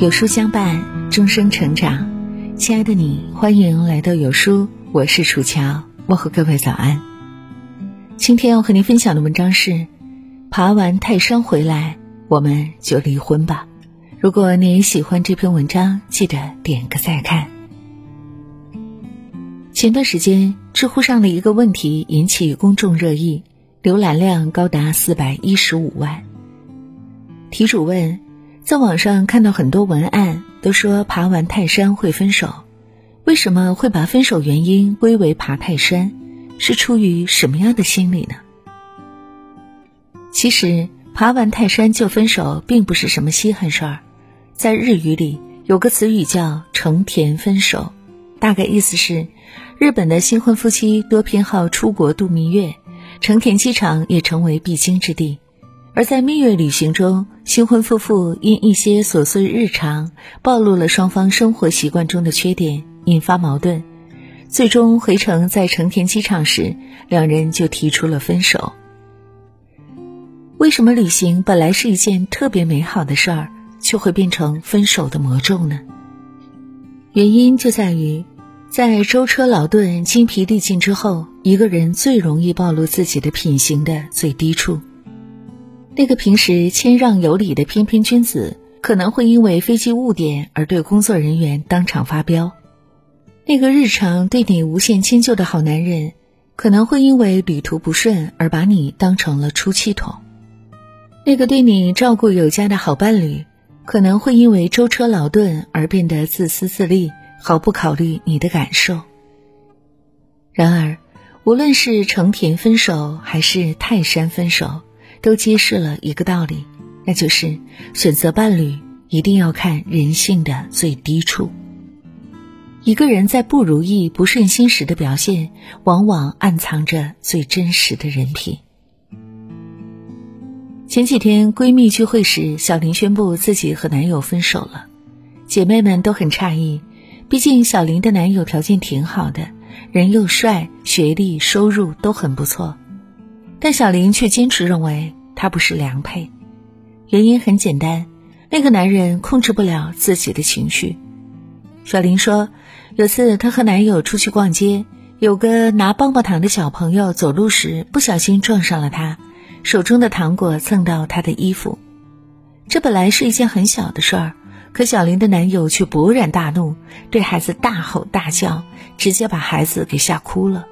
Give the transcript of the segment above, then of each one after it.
有书相伴，终生成长。亲爱的你，欢迎来到有书，我是楚乔，问候各位早安。今天要和您分享的文章是：爬完泰山回来，我们就离婚吧。如果你也喜欢这篇文章，记得点个再看。前段时间，知乎上的一个问题引起公众热议，浏览量高达四百一十五万。题主问。在网上看到很多文案，都说爬完泰山会分手，为什么会把分手原因归为爬泰山？是出于什么样的心理呢？其实，爬完泰山就分手并不是什么稀罕事儿，在日语里有个词语叫“成田分手”，大概意思是，日本的新婚夫妻多偏好出国度蜜月，成田机场也成为必经之地。而在蜜月旅行中，新婚夫妇因一些琐碎日常暴露了双方生活习惯中的缺点，引发矛盾。最终回程在成田机场时，两人就提出了分手。为什么旅行本来是一件特别美好的事儿，却会变成分手的魔咒呢？原因就在于，在舟车劳顿、精疲力尽之后，一个人最容易暴露自己的品行的最低处。那个平时谦让有礼的翩翩君子，可能会因为飞机误点而对工作人员当场发飙；那个日常对你无限迁就的好男人，可能会因为旅途不顺而把你当成了出气筒；那个对你照顾有加的好伴侣，可能会因为舟车劳顿而变得自私自利，毫不考虑你的感受。然而，无论是成田分手还是泰山分手。都揭示了一个道理，那就是选择伴侣一定要看人性的最低处。一个人在不如意、不顺心时的表现，往往暗藏着最真实的人品。前几天闺蜜聚会时，小林宣布自己和男友分手了，姐妹们都很诧异，毕竟小林的男友条件挺好的，人又帅，学历、收入都很不错。但小林却坚持认为他不是良配，原因很简单，那个男人控制不了自己的情绪。小林说，有次她和男友出去逛街，有个拿棒棒糖的小朋友走路时不小心撞上了她，手中的糖果蹭到她的衣服。这本来是一件很小的事儿，可小林的男友却勃然大怒，对孩子大吼大叫，直接把孩子给吓哭了。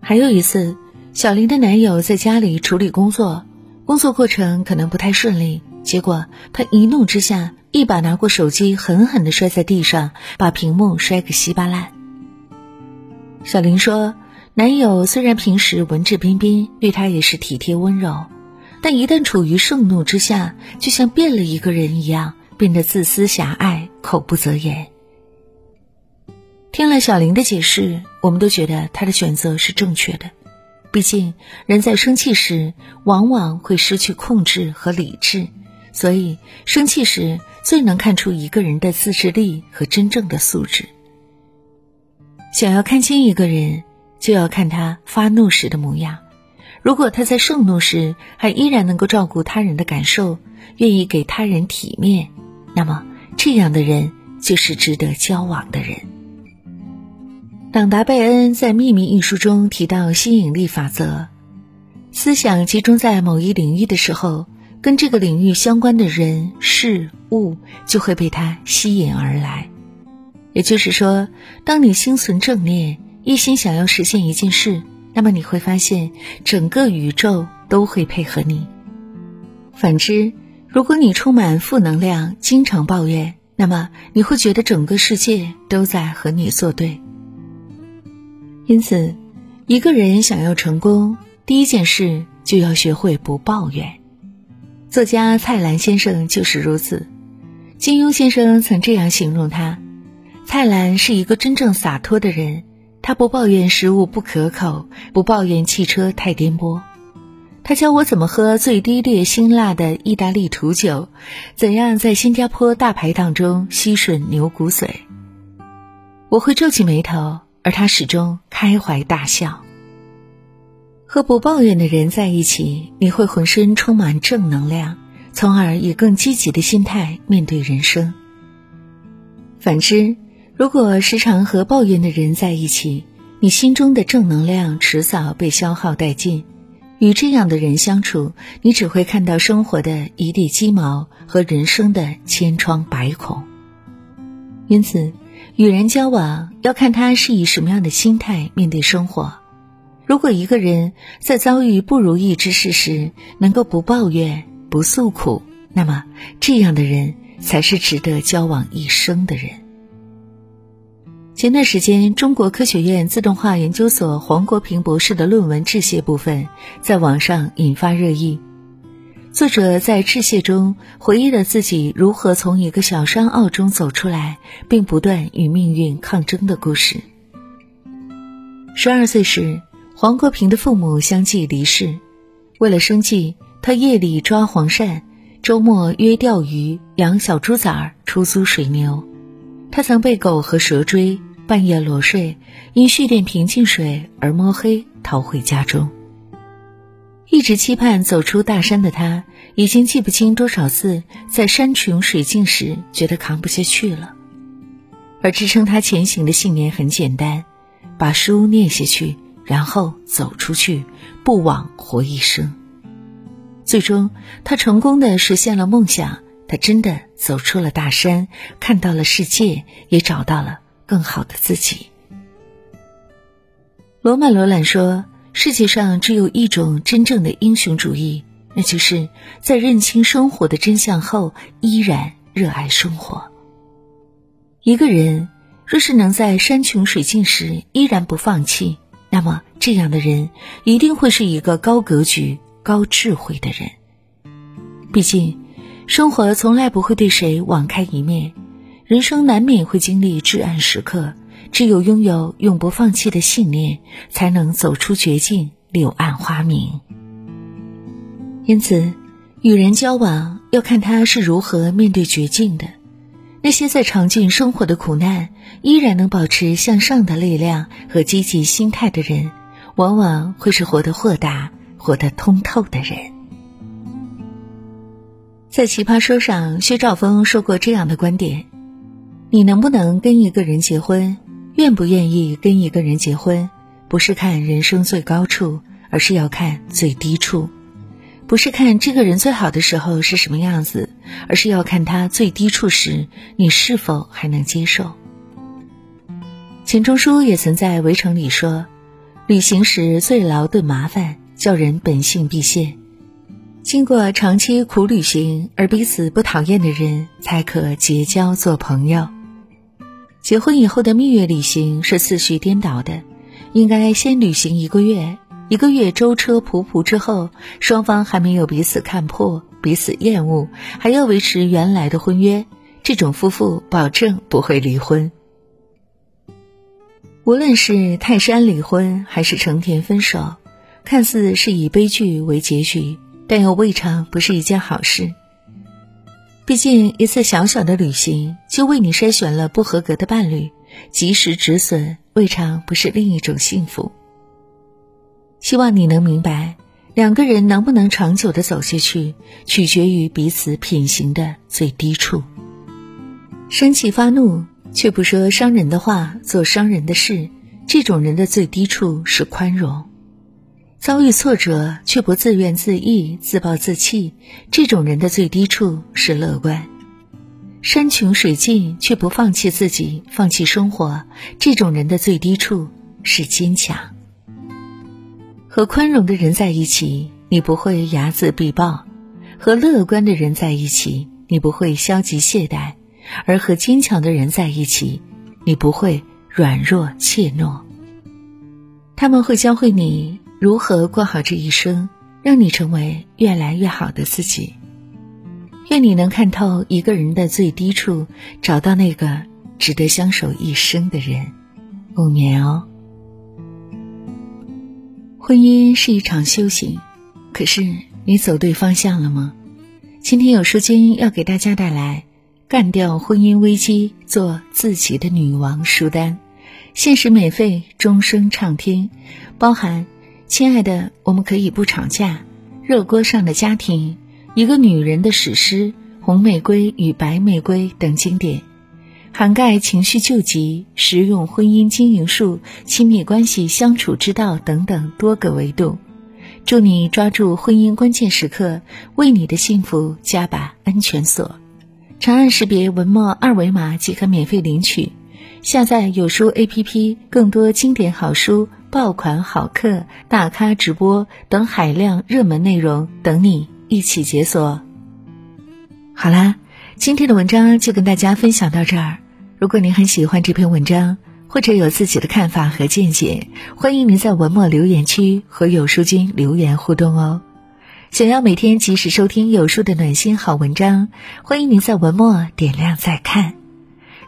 还有一次。小林的男友在家里处理工作，工作过程可能不太顺利，结果他一怒之下，一把拿过手机，狠狠地摔在地上，把屏幕摔个稀巴烂。小林说：“男友虽然平时文质彬彬，对她也是体贴温柔，但一旦处于盛怒之下，就像变了一个人一样，变得自私狭隘，口不择言。”听了小林的解释，我们都觉得他的选择是正确的。毕竟，人在生气时往往会失去控制和理智，所以生气时最能看出一个人的自制力和真正的素质。想要看清一个人，就要看他发怒时的模样。如果他在盛怒时还依然能够照顾他人的感受，愿意给他人体面，那么这样的人就是值得交往的人。朗达·贝恩在《秘密》一书中提到吸引力法则：思想集中在某一领域的时候，跟这个领域相关的人、事物就会被它吸引而来。也就是说，当你心存正念，一心想要实现一件事，那么你会发现整个宇宙都会配合你。反之，如果你充满负能量，经常抱怨，那么你会觉得整个世界都在和你作对。因此，一个人想要成功，第一件事就要学会不抱怨。作家蔡澜先生就是如此。金庸先生曾这样形容他：蔡澜是一个真正洒脱的人，他不抱怨食物不可口，不抱怨汽车太颠簸。他教我怎么喝最低劣辛辣的意大利土酒，怎样在新加坡大排档中吸吮牛骨髓。我会皱起眉头。而他始终开怀大笑。和不抱怨的人在一起，你会浑身充满正能量，从而以更积极的心态面对人生。反之，如果时常和抱怨的人在一起，你心中的正能量迟早被消耗殆尽。与这样的人相处，你只会看到生活的一地鸡毛和人生的千疮百孔。因此，与人交往要看他是以什么样的心态面对生活。如果一个人在遭遇不如意之事时能够不抱怨、不诉苦，那么这样的人才是值得交往一生的人。前段时间，中国科学院自动化研究所黄国平博士的论文致谢部分在网上引发热议。作者在致谢中回忆了自己如何从一个小山坳中走出来，并不断与命运抗争的故事。十二岁时，黄国平的父母相继离世，为了生计，他夜里抓黄鳝，周末约钓鱼、养小猪崽儿、出租水牛。他曾被狗和蛇追。半夜裸睡，因蓄电瓶进水而摸黑逃回家中。一直期盼走出大山的他，已经记不清多少次在山穷水尽时觉得扛不下去了。而支撑他前行的信念很简单：把书念下去，然后走出去，不枉活一生。最终，他成功的实现了梦想。他真的走出了大山，看到了世界，也找到了。更好的自己。罗曼·罗兰说：“世界上只有一种真正的英雄主义，那就是在认清生活的真相后，依然热爱生活。一个人若是能在山穷水尽时依然不放弃，那么这样的人一定会是一个高格局、高智慧的人。毕竟，生活从来不会对谁网开一面。”人生难免会经历至暗时刻，只有拥有永不放弃的信念，才能走出绝境，柳暗花明。因此，与人交往要看他是如何面对绝境的。那些在尝尽生活的苦难，依然能保持向上的力量和积极心态的人，往往会是活得豁达、活得通透的人。在《奇葩说》上，薛兆丰说过这样的观点。你能不能跟一个人结婚？愿不愿意跟一个人结婚？不是看人生最高处，而是要看最低处；不是看这个人最好的时候是什么样子，而是要看他最低处时，你是否还能接受。钱钟书也曾在《围城》里说：“旅行时最劳顿麻烦，叫人本性毕现。经过长期苦旅行而彼此不讨厌的人，才可结交做朋友。”结婚以后的蜜月旅行是次序颠倒的，应该先旅行一个月，一个月舟车仆仆之后，双方还没有彼此看破、彼此厌恶，还要维持原来的婚约，这种夫妇保证不会离婚。无论是泰山离婚还是成田分手，看似是以悲剧为结局，但又未尝不是一件好事。毕竟，一次小小的旅行就为你筛选了不合格的伴侣，及时止损，未尝不是另一种幸福。希望你能明白，两个人能不能长久的走下去，取决于彼此品行的最低处。生气发怒却不说伤人的话，做伤人的事，这种人的最低处是宽容。遭遇挫折却不自怨自艾、自暴自弃，这种人的最低处是乐观；山穷水尽却不放弃自己、放弃生活，这种人的最低处是坚强。和宽容的人在一起，你不会睚眦必报；和乐观的人在一起，你不会消极懈怠；而和坚强的人在一起，你不会软弱怯懦。他们会教会你。如何过好这一生，让你成为越来越好的自己？愿你能看透一个人的最低处，找到那个值得相守一生的人。不眠哦。婚姻是一场修行，可是你走对方向了吗？今天有书君要给大家带来《干掉婚姻危机，做自己的女王》书单，限时免费，终生畅听，包含。亲爱的，我们可以不吵架。热锅上的家庭，一个女人的史诗》《红玫瑰与白玫瑰》等经典，涵盖情绪救急、实用婚姻经营术、亲密关系相处之道等等多个维度。祝你抓住婚姻关键时刻，为你的幸福加把安全锁。长按识别文末二维码即可免费领取。下载有书 APP，更多经典好书、爆款好课、大咖直播等海量热门内容等你一起解锁。好啦，今天的文章就跟大家分享到这儿。如果您很喜欢这篇文章，或者有自己的看法和见解，欢迎您在文末留言区和有书君留言互动哦。想要每天及时收听有书的暖心好文章，欢迎您在文末点亮再看。